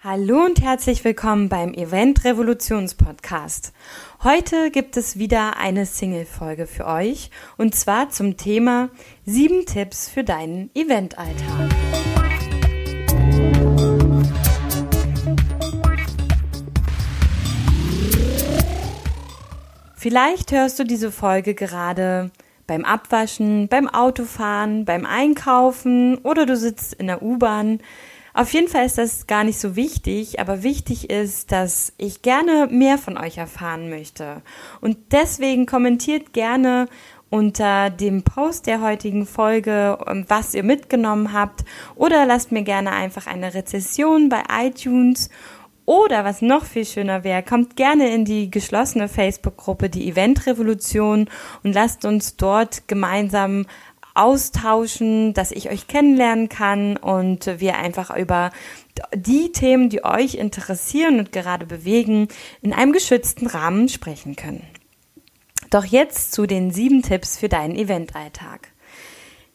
Hallo und herzlich willkommen beim Event Revolutions Podcast. Heute gibt es wieder eine Single-Folge für euch und zwar zum Thema sieben Tipps für deinen Eventalltag. Vielleicht hörst du diese Folge gerade beim Abwaschen, beim Autofahren, beim Einkaufen oder du sitzt in der U-Bahn. Auf jeden Fall ist das gar nicht so wichtig, aber wichtig ist, dass ich gerne mehr von euch erfahren möchte. Und deswegen kommentiert gerne unter dem Post der heutigen Folge, ähm, was ihr mitgenommen habt, oder lasst mir gerne einfach eine Rezession bei iTunes. Oder was noch viel schöner wäre, kommt gerne in die geschlossene Facebook-Gruppe, die Event Revolution, und lasst uns dort gemeinsam austauschen, dass ich euch kennenlernen kann und wir einfach über die Themen, die euch interessieren und gerade bewegen, in einem geschützten Rahmen sprechen können. Doch jetzt zu den sieben Tipps für deinen Eventalltag.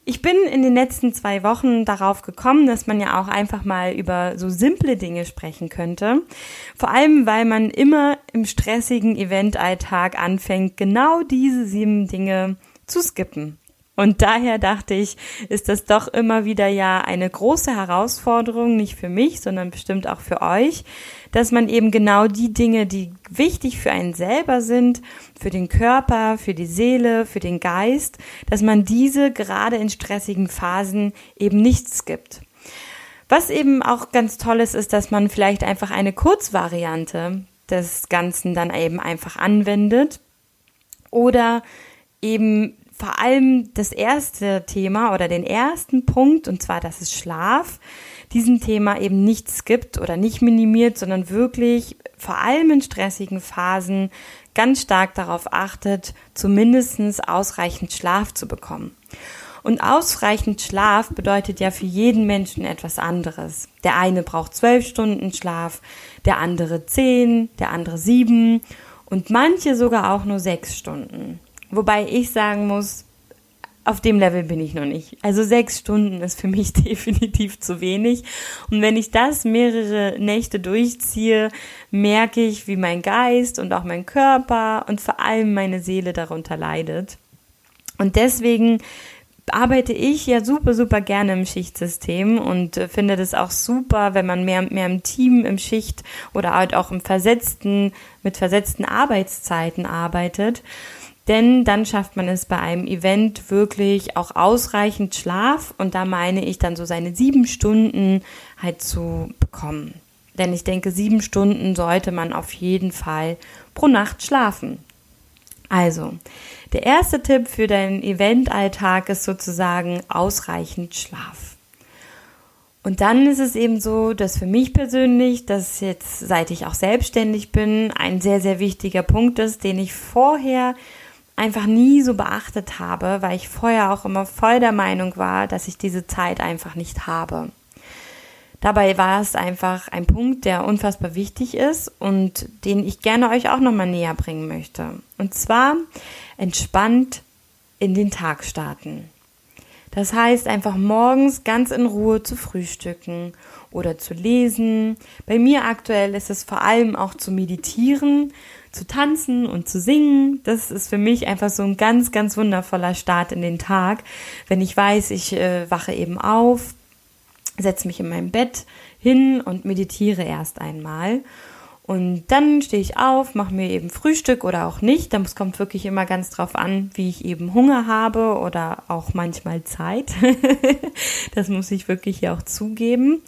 Ich bin in den letzten zwei Wochen darauf gekommen, dass man ja auch einfach mal über so simple Dinge sprechen könnte. Vor allem, weil man immer im stressigen Eventalltag anfängt, genau diese sieben Dinge zu skippen. Und daher dachte ich, ist das doch immer wieder ja eine große Herausforderung, nicht für mich, sondern bestimmt auch für euch, dass man eben genau die Dinge, die wichtig für einen selber sind, für den Körper, für die Seele, für den Geist, dass man diese gerade in stressigen Phasen eben nichts gibt. Was eben auch ganz toll ist, ist, dass man vielleicht einfach eine Kurzvariante des Ganzen dann eben einfach anwendet oder eben vor allem das erste Thema oder den ersten Punkt, und zwar, dass es Schlaf, diesem Thema eben nichts gibt oder nicht minimiert, sondern wirklich vor allem in stressigen Phasen ganz stark darauf achtet, zumindest ausreichend Schlaf zu bekommen. Und ausreichend Schlaf bedeutet ja für jeden Menschen etwas anderes. Der eine braucht zwölf Stunden Schlaf, der andere zehn, der andere sieben und manche sogar auch nur sechs Stunden. Wobei ich sagen muss, auf dem Level bin ich noch nicht. Also sechs Stunden ist für mich definitiv zu wenig. Und wenn ich das mehrere Nächte durchziehe, merke ich, wie mein Geist und auch mein Körper und vor allem meine Seele darunter leidet. Und deswegen arbeite ich ja super, super gerne im Schichtsystem und äh, finde das auch super, wenn man mehr und mehr im Team, im Schicht oder halt auch im versetzten, mit versetzten Arbeitszeiten arbeitet. Denn dann schafft man es bei einem Event wirklich auch ausreichend Schlaf und da meine ich dann so seine sieben Stunden halt zu bekommen. Denn ich denke, sieben Stunden sollte man auf jeden Fall pro Nacht schlafen. Also, der erste Tipp für deinen Eventalltag ist sozusagen ausreichend Schlaf. Und dann ist es eben so, dass für mich persönlich, dass jetzt, seit ich auch selbstständig bin, ein sehr, sehr wichtiger Punkt ist, den ich vorher einfach nie so beachtet habe, weil ich vorher auch immer voll der Meinung war, dass ich diese Zeit einfach nicht habe. Dabei war es einfach ein Punkt, der unfassbar wichtig ist und den ich gerne euch auch nochmal näher bringen möchte. Und zwar entspannt in den Tag starten. Das heißt, einfach morgens ganz in Ruhe zu frühstücken oder zu lesen. Bei mir aktuell ist es vor allem auch zu meditieren, zu tanzen und zu singen. Das ist für mich einfach so ein ganz, ganz wundervoller Start in den Tag, wenn ich weiß, ich äh, wache eben auf, setze mich in mein Bett hin und meditiere erst einmal. Und dann stehe ich auf, mache mir eben Frühstück oder auch nicht. Das kommt wirklich immer ganz drauf an, wie ich eben Hunger habe oder auch manchmal Zeit. das muss ich wirklich hier auch zugeben.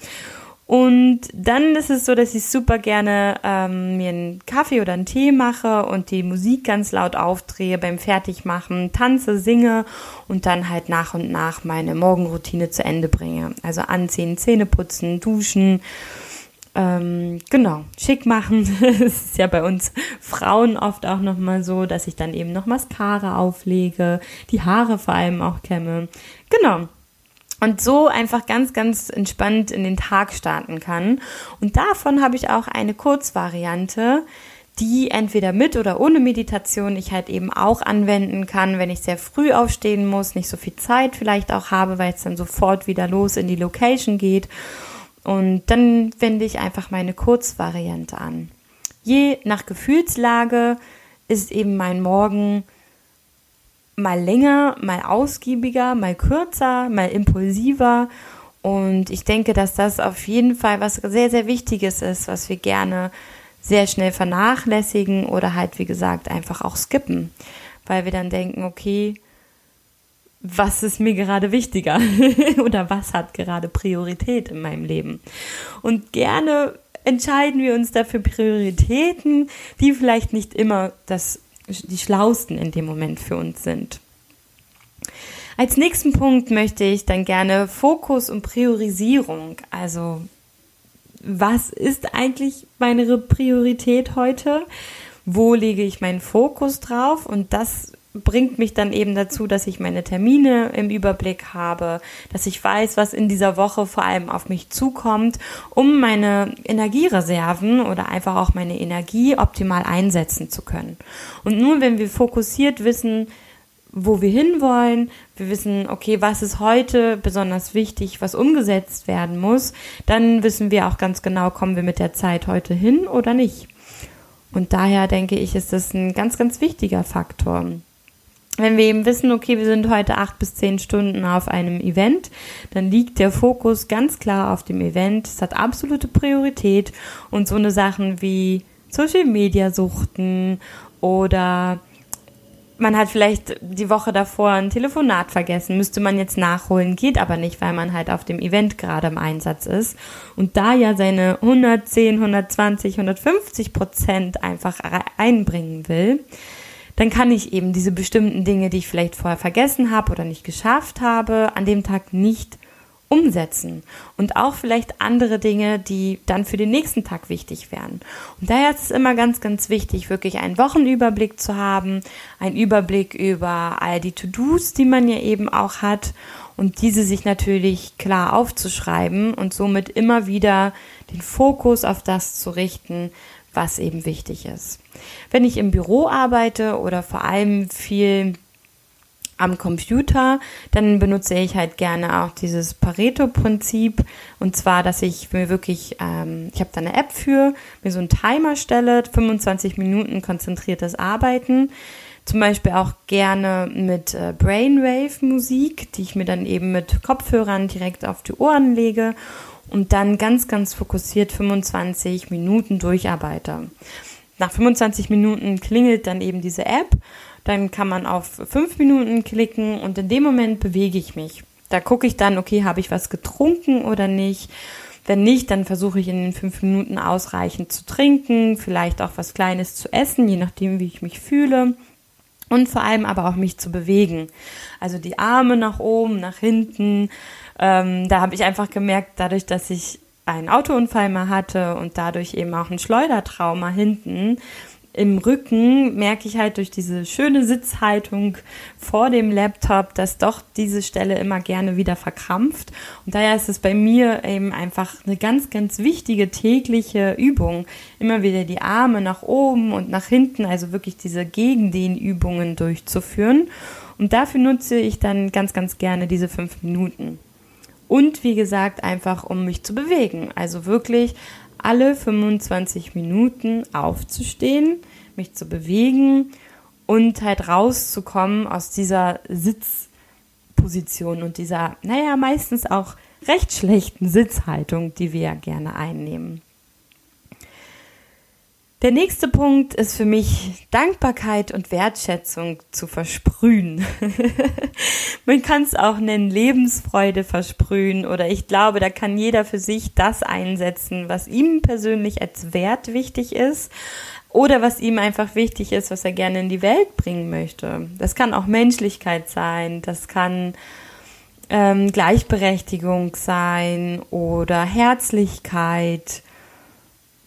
Und dann ist es so, dass ich super gerne ähm, mir einen Kaffee oder einen Tee mache und die Musik ganz laut aufdrehe beim Fertigmachen, tanze, singe und dann halt nach und nach meine Morgenroutine zu Ende bringe. Also anziehen, Zähne putzen, duschen, ähm, genau, schick machen. Es ist ja bei uns Frauen oft auch nochmal so, dass ich dann eben noch Mascara auflege, die Haare vor allem auch kämme. Genau, und so einfach ganz, ganz entspannt in den Tag starten kann. Und davon habe ich auch eine Kurzvariante, die entweder mit oder ohne Meditation ich halt eben auch anwenden kann, wenn ich sehr früh aufstehen muss, nicht so viel Zeit vielleicht auch habe, weil es dann sofort wieder los in die Location geht. Und dann wende ich einfach meine Kurzvariante an. Je nach Gefühlslage ist eben mein Morgen mal länger, mal ausgiebiger, mal kürzer, mal impulsiver. Und ich denke, dass das auf jeden Fall was sehr, sehr Wichtiges ist, was wir gerne sehr schnell vernachlässigen oder halt, wie gesagt, einfach auch skippen, weil wir dann denken, okay, was ist mir gerade wichtiger oder was hat gerade Priorität in meinem Leben. Und gerne entscheiden wir uns dafür Prioritäten, die vielleicht nicht immer das, die schlausten in dem Moment für uns sind. Als nächsten Punkt möchte ich dann gerne Fokus und Priorisierung, also was ist eigentlich meine Priorität heute? Wo lege ich meinen Fokus drauf? Und das bringt mich dann eben dazu, dass ich meine Termine im Überblick habe, dass ich weiß, was in dieser Woche vor allem auf mich zukommt, um meine Energiereserven oder einfach auch meine Energie optimal einsetzen zu können. Und nur wenn wir fokussiert wissen, wo wir hinwollen, wir wissen, okay, was ist heute besonders wichtig, was umgesetzt werden muss, dann wissen wir auch ganz genau, kommen wir mit der Zeit heute hin oder nicht. Und daher denke ich, ist das ein ganz, ganz wichtiger Faktor. Wenn wir eben wissen, okay, wir sind heute acht bis zehn Stunden auf einem Event, dann liegt der Fokus ganz klar auf dem Event. Es hat absolute Priorität und so eine Sachen wie Social Media Suchten oder man hat vielleicht die Woche davor ein Telefonat vergessen, müsste man jetzt nachholen, geht aber nicht, weil man halt auf dem Event gerade im Einsatz ist und da ja seine 110, 120, 150 Prozent einfach einbringen will, dann kann ich eben diese bestimmten Dinge, die ich vielleicht vorher vergessen habe oder nicht geschafft habe, an dem Tag nicht umsetzen und auch vielleicht andere Dinge, die dann für den nächsten Tag wichtig wären. Und daher ist es immer ganz, ganz wichtig, wirklich einen Wochenüberblick zu haben, einen Überblick über all die To-Dos, die man ja eben auch hat und diese sich natürlich klar aufzuschreiben und somit immer wieder den Fokus auf das zu richten, was eben wichtig ist. Wenn ich im Büro arbeite oder vor allem viel am Computer, dann benutze ich halt gerne auch dieses Pareto-Prinzip. Und zwar, dass ich mir wirklich, ähm, ich habe da eine App für, mir so einen Timer stelle, 25 Minuten konzentriertes Arbeiten. Zum Beispiel auch gerne mit äh, Brainwave-Musik, die ich mir dann eben mit Kopfhörern direkt auf die Ohren lege und dann ganz, ganz fokussiert 25 Minuten durcharbeite. Nach 25 Minuten klingelt dann eben diese App dann kann man auf fünf Minuten klicken und in dem Moment bewege ich mich. Da gucke ich dann, okay, habe ich was getrunken oder nicht? Wenn nicht, dann versuche ich in den fünf Minuten ausreichend zu trinken, vielleicht auch was Kleines zu essen, je nachdem, wie ich mich fühle. Und vor allem aber auch mich zu bewegen. Also die Arme nach oben, nach hinten. Ähm, da habe ich einfach gemerkt, dadurch, dass ich einen Autounfall mal hatte und dadurch eben auch ein Schleudertrauma hinten, im Rücken merke ich halt durch diese schöne Sitzhaltung vor dem Laptop, dass doch diese Stelle immer gerne wieder verkrampft. Und daher ist es bei mir eben einfach eine ganz, ganz wichtige tägliche Übung. Immer wieder die Arme nach oben und nach hinten, also wirklich diese Gegendehnübungen durchzuführen. Und dafür nutze ich dann ganz, ganz gerne diese fünf Minuten. Und wie gesagt, einfach um mich zu bewegen. Also wirklich alle 25 Minuten aufzustehen, mich zu bewegen und halt rauszukommen aus dieser Sitzposition und dieser, naja, meistens auch recht schlechten Sitzhaltung, die wir ja gerne einnehmen. Der nächste Punkt ist für mich Dankbarkeit und Wertschätzung zu versprühen. Man kann es auch nennen Lebensfreude versprühen oder ich glaube, da kann jeder für sich das einsetzen, was ihm persönlich als Wert wichtig ist oder was ihm einfach wichtig ist, was er gerne in die Welt bringen möchte. Das kann auch Menschlichkeit sein, das kann ähm, Gleichberechtigung sein oder Herzlichkeit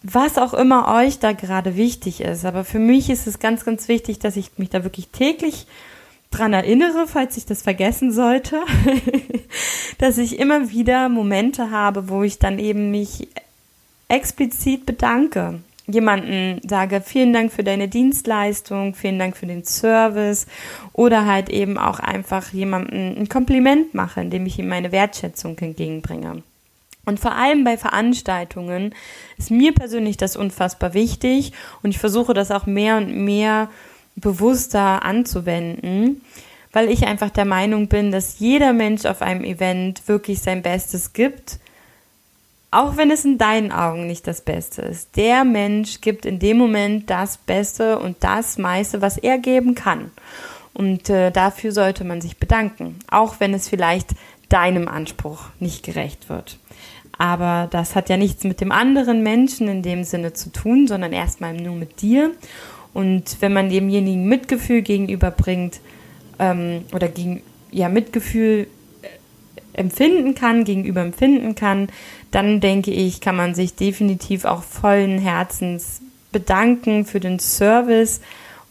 was auch immer euch da gerade wichtig ist. Aber für mich ist es ganz, ganz wichtig, dass ich mich da wirklich täglich dran erinnere, falls ich das vergessen sollte, dass ich immer wieder Momente habe, wo ich dann eben mich explizit bedanke. Jemanden sage, vielen Dank für deine Dienstleistung, vielen Dank für den Service oder halt eben auch einfach jemanden ein Kompliment mache, indem ich ihm meine Wertschätzung entgegenbringe. Und vor allem bei Veranstaltungen ist mir persönlich das unfassbar wichtig und ich versuche das auch mehr und mehr bewusster anzuwenden, weil ich einfach der Meinung bin, dass jeder Mensch auf einem Event wirklich sein Bestes gibt, auch wenn es in deinen Augen nicht das Beste ist. Der Mensch gibt in dem Moment das Beste und das meiste, was er geben kann. Und äh, dafür sollte man sich bedanken, auch wenn es vielleicht deinem Anspruch nicht gerecht wird. Aber das hat ja nichts mit dem anderen Menschen in dem Sinne zu tun, sondern erstmal nur mit dir. Und wenn man demjenigen Mitgefühl gegenüberbringt ähm, oder gegen, ja, Mitgefühl äh, empfinden kann, gegenüber empfinden kann, dann denke ich, kann man sich definitiv auch vollen Herzens bedanken für den Service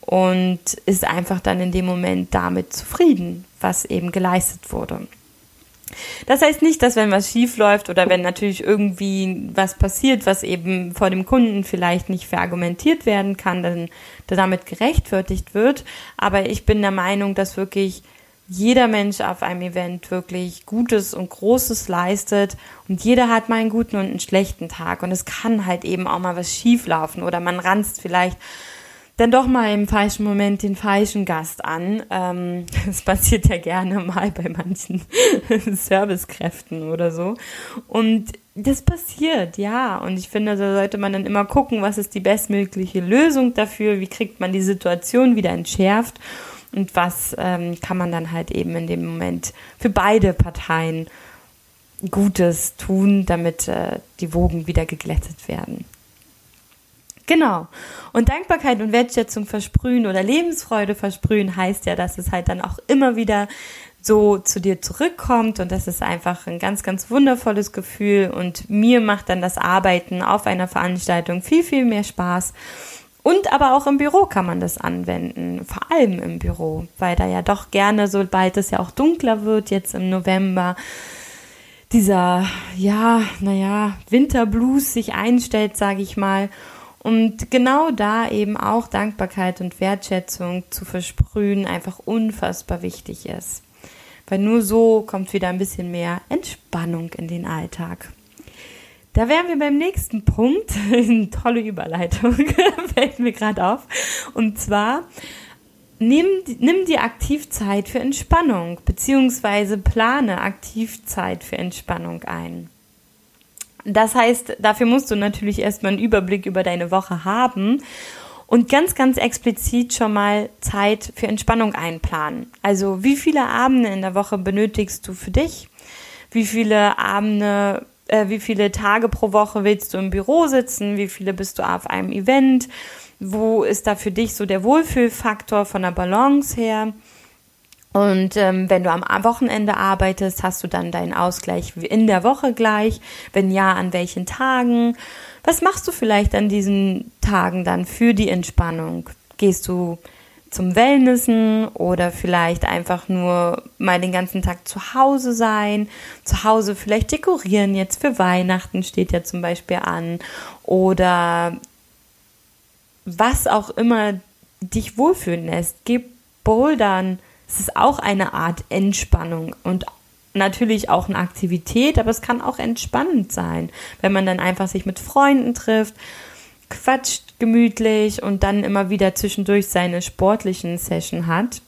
und ist einfach dann in dem Moment damit zufrieden, was eben geleistet wurde. Das heißt nicht, dass wenn was schief läuft oder wenn natürlich irgendwie was passiert, was eben vor dem Kunden vielleicht nicht verargumentiert werden kann, dann damit gerechtfertigt wird. Aber ich bin der Meinung, dass wirklich jeder Mensch auf einem Event wirklich Gutes und Großes leistet und jeder hat mal einen guten und einen schlechten Tag und es kann halt eben auch mal was schief laufen oder man ranzt vielleicht dann doch mal im falschen Moment den falschen Gast an. Ähm, das passiert ja gerne mal bei manchen Servicekräften oder so. Und das passiert, ja. Und ich finde, da sollte man dann immer gucken, was ist die bestmögliche Lösung dafür, wie kriegt man die Situation wieder entschärft und was ähm, kann man dann halt eben in dem Moment für beide Parteien Gutes tun, damit äh, die Wogen wieder geglättet werden. Genau. Und Dankbarkeit und Wertschätzung versprühen oder Lebensfreude versprühen heißt ja, dass es halt dann auch immer wieder so zu dir zurückkommt und das ist einfach ein ganz, ganz wundervolles Gefühl und mir macht dann das Arbeiten auf einer Veranstaltung viel, viel mehr Spaß. Und aber auch im Büro kann man das anwenden, vor allem im Büro, weil da ja doch gerne, sobald es ja auch dunkler wird, jetzt im November, dieser, ja, naja, Winterblues sich einstellt, sage ich mal. Und genau da eben auch Dankbarkeit und Wertschätzung zu versprühen einfach unfassbar wichtig ist. Weil nur so kommt wieder ein bisschen mehr Entspannung in den Alltag. Da wären wir beim nächsten Punkt. Tolle Überleitung, fällt mir gerade auf. Und zwar, nimm, nimm dir aktiv Zeit für Entspannung, beziehungsweise plane aktiv Zeit für Entspannung ein. Das heißt, dafür musst du natürlich erstmal einen Überblick über deine Woche haben und ganz, ganz explizit schon mal Zeit für Entspannung einplanen. Also wie viele Abende in der Woche benötigst du für dich? Wie viele Abende, äh, wie viele Tage pro Woche willst du im Büro sitzen? Wie viele bist du auf einem Event? Wo ist da für dich so der Wohlfühlfaktor von der Balance her? Und ähm, wenn du am Wochenende arbeitest, hast du dann deinen Ausgleich in der Woche gleich? Wenn ja, an welchen Tagen? Was machst du vielleicht an diesen Tagen dann für die Entspannung? Gehst du zum Wellnessen oder vielleicht einfach nur mal den ganzen Tag zu Hause sein, zu Hause vielleicht dekorieren, jetzt für Weihnachten steht ja zum Beispiel an oder was auch immer dich wohlfühlen lässt. Gib Bouldern, es ist auch eine Art Entspannung und natürlich auch eine Aktivität, aber es kann auch entspannend sein, wenn man dann einfach sich mit Freunden trifft, quatscht gemütlich und dann immer wieder zwischendurch seine sportlichen Session hat.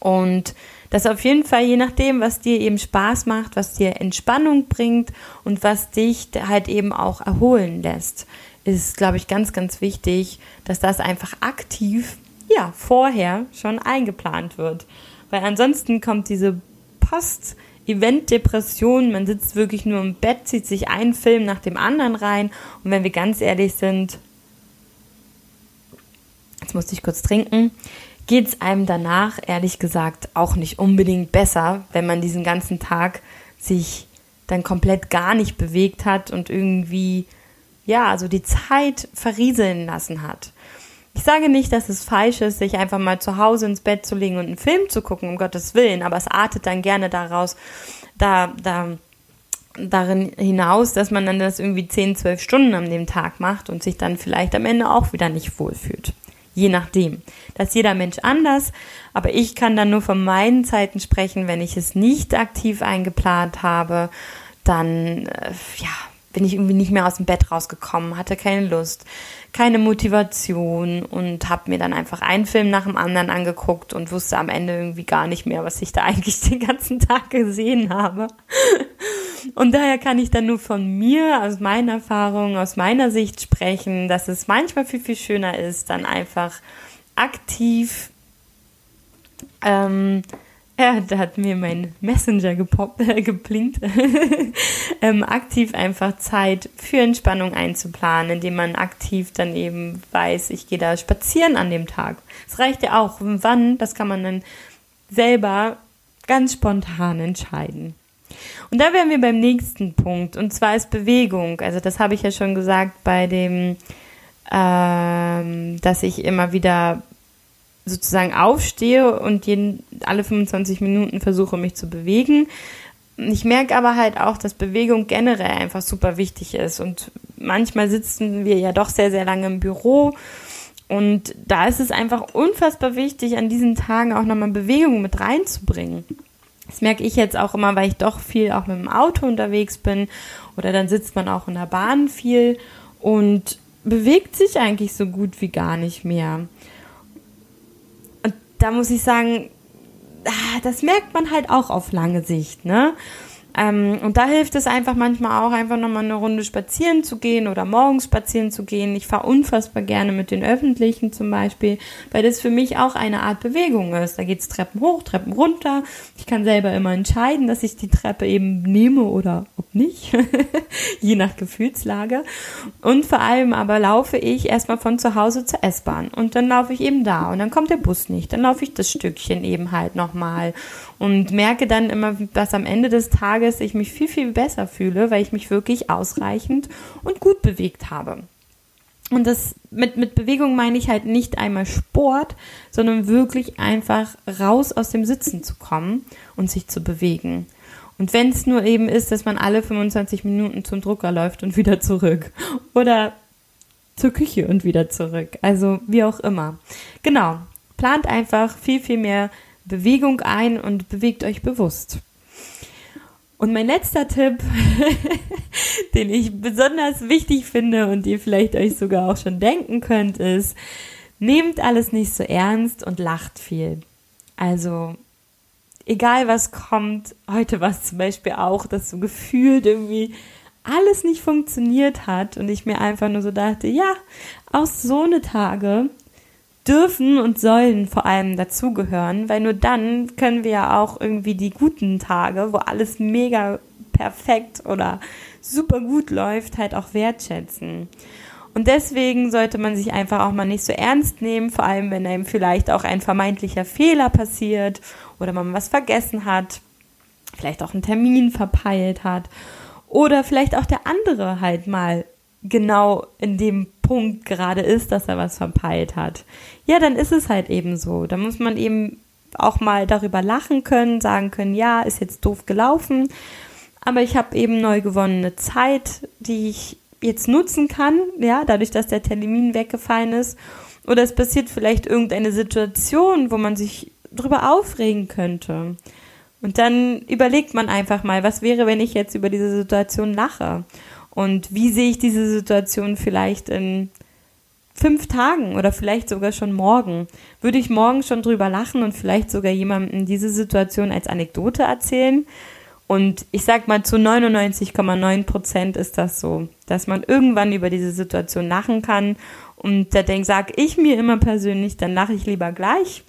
Und das auf jeden Fall, je nachdem, was dir eben Spaß macht, was dir Entspannung bringt und was dich halt eben auch erholen lässt, ist, glaube ich, ganz, ganz wichtig, dass das einfach aktiv ja, vorher schon eingeplant wird. Weil ansonsten kommt diese Post-Event-Depression, man sitzt wirklich nur im Bett, zieht sich einen Film nach dem anderen rein und wenn wir ganz ehrlich sind, jetzt musste ich kurz trinken, geht es einem danach, ehrlich gesagt, auch nicht unbedingt besser, wenn man diesen ganzen Tag sich dann komplett gar nicht bewegt hat und irgendwie, ja, also die Zeit verrieseln lassen hat. Ich sage nicht, dass es falsch ist, sich einfach mal zu Hause ins Bett zu legen und einen Film zu gucken, um Gottes Willen, aber es artet dann gerne daraus, da, da, darin hinaus, dass man dann das irgendwie 10, 12 Stunden an dem Tag macht und sich dann vielleicht am Ende auch wieder nicht wohlfühlt. Je nachdem. Das ist jeder Mensch anders, aber ich kann dann nur von meinen Zeiten sprechen, wenn ich es nicht aktiv eingeplant habe, dann, äh, ja, bin ich irgendwie nicht mehr aus dem Bett rausgekommen, hatte keine Lust, keine Motivation und habe mir dann einfach einen Film nach dem anderen angeguckt und wusste am Ende irgendwie gar nicht mehr, was ich da eigentlich den ganzen Tag gesehen habe. Und daher kann ich dann nur von mir, aus meiner Erfahrung, aus meiner Sicht sprechen, dass es manchmal viel, viel schöner ist, dann einfach aktiv ähm, ja, da hat mir mein Messenger gepoppt, äh, geblinkt. ähm, aktiv einfach Zeit für Entspannung einzuplanen, indem man aktiv dann eben weiß, ich gehe da spazieren an dem Tag. Es reicht ja auch. Wann, das kann man dann selber ganz spontan entscheiden. Und da wären wir beim nächsten Punkt, und zwar ist Bewegung. Also das habe ich ja schon gesagt bei dem, ähm, dass ich immer wieder sozusagen aufstehe und jeden, alle 25 Minuten versuche, mich zu bewegen. Ich merke aber halt auch, dass Bewegung generell einfach super wichtig ist. Und manchmal sitzen wir ja doch sehr, sehr lange im Büro. Und da ist es einfach unfassbar wichtig, an diesen Tagen auch nochmal Bewegung mit reinzubringen. Das merke ich jetzt auch immer, weil ich doch viel auch mit dem Auto unterwegs bin. Oder dann sitzt man auch in der Bahn viel und bewegt sich eigentlich so gut wie gar nicht mehr da muss ich sagen, ah, das merkt man halt auch auf lange Sicht, ne? Ähm, und da hilft es einfach manchmal auch, einfach nochmal eine Runde spazieren zu gehen oder morgens spazieren zu gehen. Ich fahre unfassbar gerne mit den Öffentlichen zum Beispiel, weil das für mich auch eine Art Bewegung ist. Da geht's Treppen hoch, Treppen runter. Ich kann selber immer entscheiden, dass ich die Treppe eben nehme oder ob nicht, je nach Gefühlslage. Und vor allem aber laufe ich erstmal von zu Hause zur S-Bahn und dann laufe ich eben da und dann kommt der Bus nicht. Dann laufe ich das Stückchen eben halt nochmal und merke dann immer, dass am Ende des Tages ich mich viel, viel besser fühle, weil ich mich wirklich ausreichend und gut bewegt habe. Und das mit, mit Bewegung meine ich halt nicht einmal Sport, sondern wirklich einfach raus aus dem Sitzen zu kommen und sich zu bewegen. Und wenn es nur eben ist, dass man alle 25 Minuten zum Drucker läuft und wieder zurück. Oder zur Küche und wieder zurück. Also wie auch immer. Genau. Plant einfach viel, viel mehr Bewegung ein und bewegt euch bewusst. Und mein letzter Tipp, den ich besonders wichtig finde und ihr vielleicht euch sogar auch schon denken könnt, ist, nehmt alles nicht so ernst und lacht viel. Also, egal was kommt, heute war es zum Beispiel auch, dass so gefühlt irgendwie alles nicht funktioniert hat und ich mir einfach nur so dachte, ja, auch so eine Tage dürfen und sollen vor allem dazugehören, weil nur dann können wir ja auch irgendwie die guten Tage, wo alles mega perfekt oder super gut läuft, halt auch wertschätzen. Und deswegen sollte man sich einfach auch mal nicht so ernst nehmen, vor allem wenn einem vielleicht auch ein vermeintlicher Fehler passiert oder man was vergessen hat, vielleicht auch einen Termin verpeilt hat oder vielleicht auch der andere halt mal genau in dem Punkt gerade ist, dass er was verpeilt hat. Ja, dann ist es halt eben so. Da muss man eben auch mal darüber lachen können, sagen können, ja, ist jetzt doof gelaufen, aber ich habe eben neu gewonnene Zeit, die ich jetzt nutzen kann, ja, dadurch, dass der Termin weggefallen ist. Oder es passiert vielleicht irgendeine Situation, wo man sich drüber aufregen könnte. Und dann überlegt man einfach mal, was wäre, wenn ich jetzt über diese Situation lache? Und wie sehe ich diese Situation vielleicht in fünf Tagen oder vielleicht sogar schon morgen? Würde ich morgen schon drüber lachen und vielleicht sogar jemandem diese Situation als Anekdote erzählen? Und ich sag mal, zu 99,9 Prozent ist das so, dass man irgendwann über diese Situation lachen kann. Und da denk, sag ich mir immer persönlich, dann lache ich lieber gleich.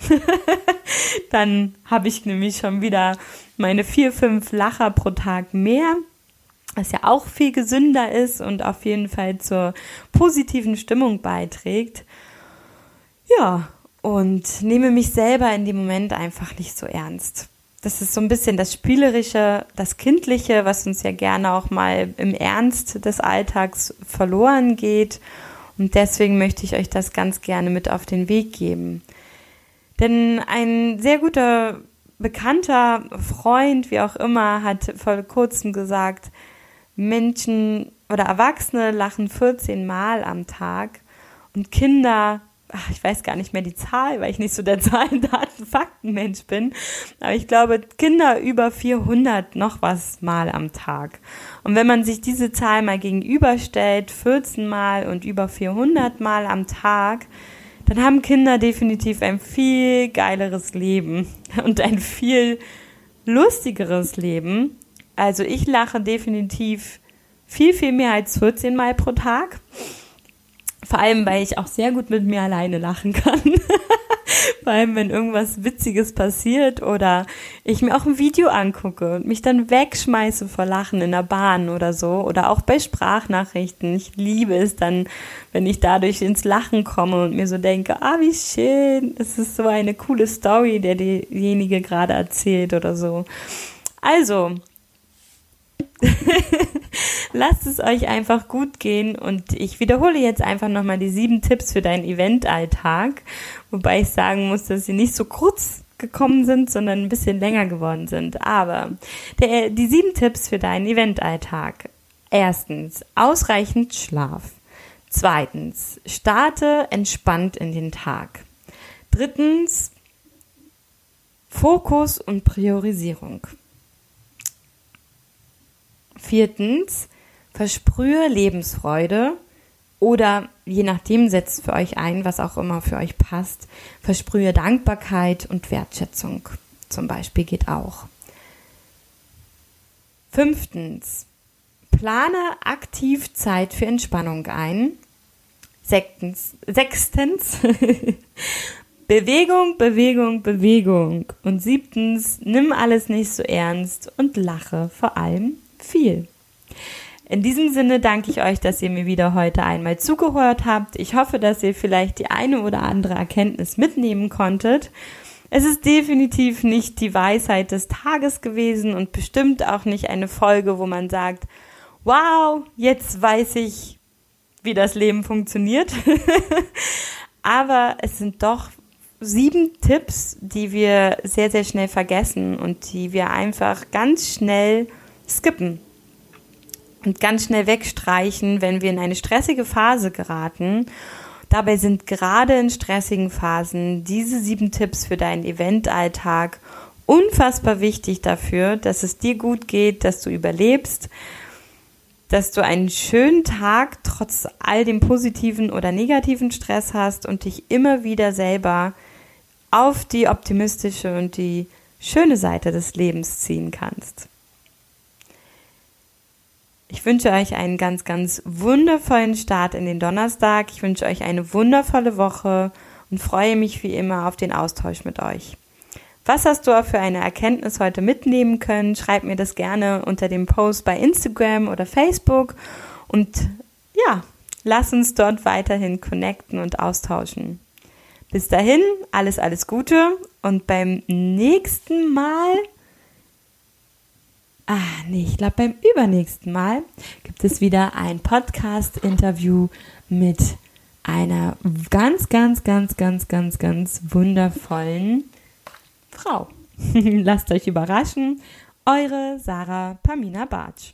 dann habe ich nämlich schon wieder meine vier, fünf Lacher pro Tag mehr was ja auch viel gesünder ist und auf jeden Fall zur positiven Stimmung beiträgt. Ja, und nehme mich selber in dem Moment einfach nicht so ernst. Das ist so ein bisschen das Spielerische, das Kindliche, was uns ja gerne auch mal im Ernst des Alltags verloren geht. Und deswegen möchte ich euch das ganz gerne mit auf den Weg geben. Denn ein sehr guter Bekannter, Freund, wie auch immer, hat vor kurzem gesagt, Menschen oder Erwachsene lachen 14 Mal am Tag und Kinder ach, ich weiß gar nicht mehr die Zahl, weil ich nicht so der Zahlen, Daten, Faktenmensch bin, aber ich glaube, Kinder über 400 noch was mal am Tag. Und wenn man sich diese Zahl mal gegenüberstellt, 14 mal und über 400 mal am Tag, dann haben Kinder definitiv ein viel geileres Leben und ein viel lustigeres Leben. Also ich lache definitiv viel, viel mehr als 14 Mal pro Tag. Vor allem, weil ich auch sehr gut mit mir alleine lachen kann. Vor allem, wenn irgendwas Witziges passiert oder ich mir auch ein Video angucke und mich dann wegschmeiße vor Lachen in der Bahn oder so oder auch bei Sprachnachrichten. Ich liebe es dann, wenn ich dadurch ins Lachen komme und mir so denke, ah, wie schön, es ist so eine coole Story, der diejenige gerade erzählt oder so. Also, Lasst es euch einfach gut gehen und ich wiederhole jetzt einfach nochmal die sieben Tipps für deinen Eventalltag, wobei ich sagen muss, dass sie nicht so kurz gekommen sind, sondern ein bisschen länger geworden sind. Aber der, die sieben Tipps für deinen Eventalltag. Erstens, ausreichend Schlaf. Zweitens, starte entspannt in den Tag. Drittens, Fokus und Priorisierung. Viertens, versprühe Lebensfreude oder je nachdem setzt für euch ein, was auch immer für euch passt, versprühe Dankbarkeit und Wertschätzung zum Beispiel geht auch. Fünftens, plane aktiv Zeit für Entspannung ein. Sechstens, sechstens Bewegung, Bewegung, Bewegung. Und siebtens, nimm alles nicht so ernst und lache vor allem viel. In diesem Sinne danke ich euch, dass ihr mir wieder heute einmal zugehört habt. Ich hoffe, dass ihr vielleicht die eine oder andere Erkenntnis mitnehmen konntet. Es ist definitiv nicht die Weisheit des Tages gewesen und bestimmt auch nicht eine Folge, wo man sagt, wow, jetzt weiß ich, wie das Leben funktioniert. Aber es sind doch sieben Tipps, die wir sehr, sehr schnell vergessen und die wir einfach ganz schnell skippen und ganz schnell wegstreichen, wenn wir in eine stressige Phase geraten. Dabei sind gerade in stressigen Phasen diese sieben Tipps für deinen Eventalltag unfassbar wichtig dafür, dass es dir gut geht, dass du überlebst, dass du einen schönen Tag trotz all dem positiven oder negativen Stress hast und dich immer wieder selber auf die optimistische und die schöne Seite des Lebens ziehen kannst. Ich wünsche euch einen ganz, ganz wundervollen Start in den Donnerstag. Ich wünsche euch eine wundervolle Woche und freue mich wie immer auf den Austausch mit euch. Was hast du für eine Erkenntnis heute mitnehmen können? Schreib mir das gerne unter dem Post bei Instagram oder Facebook und ja, lass uns dort weiterhin connecten und austauschen. Bis dahin, alles, alles Gute und beim nächsten Mal Ah, nee, ich glaube, beim übernächsten Mal gibt es wieder ein Podcast-Interview mit einer ganz, ganz, ganz, ganz, ganz, ganz wundervollen Frau. Lasst euch überraschen. Eure Sarah Pamina Bartsch.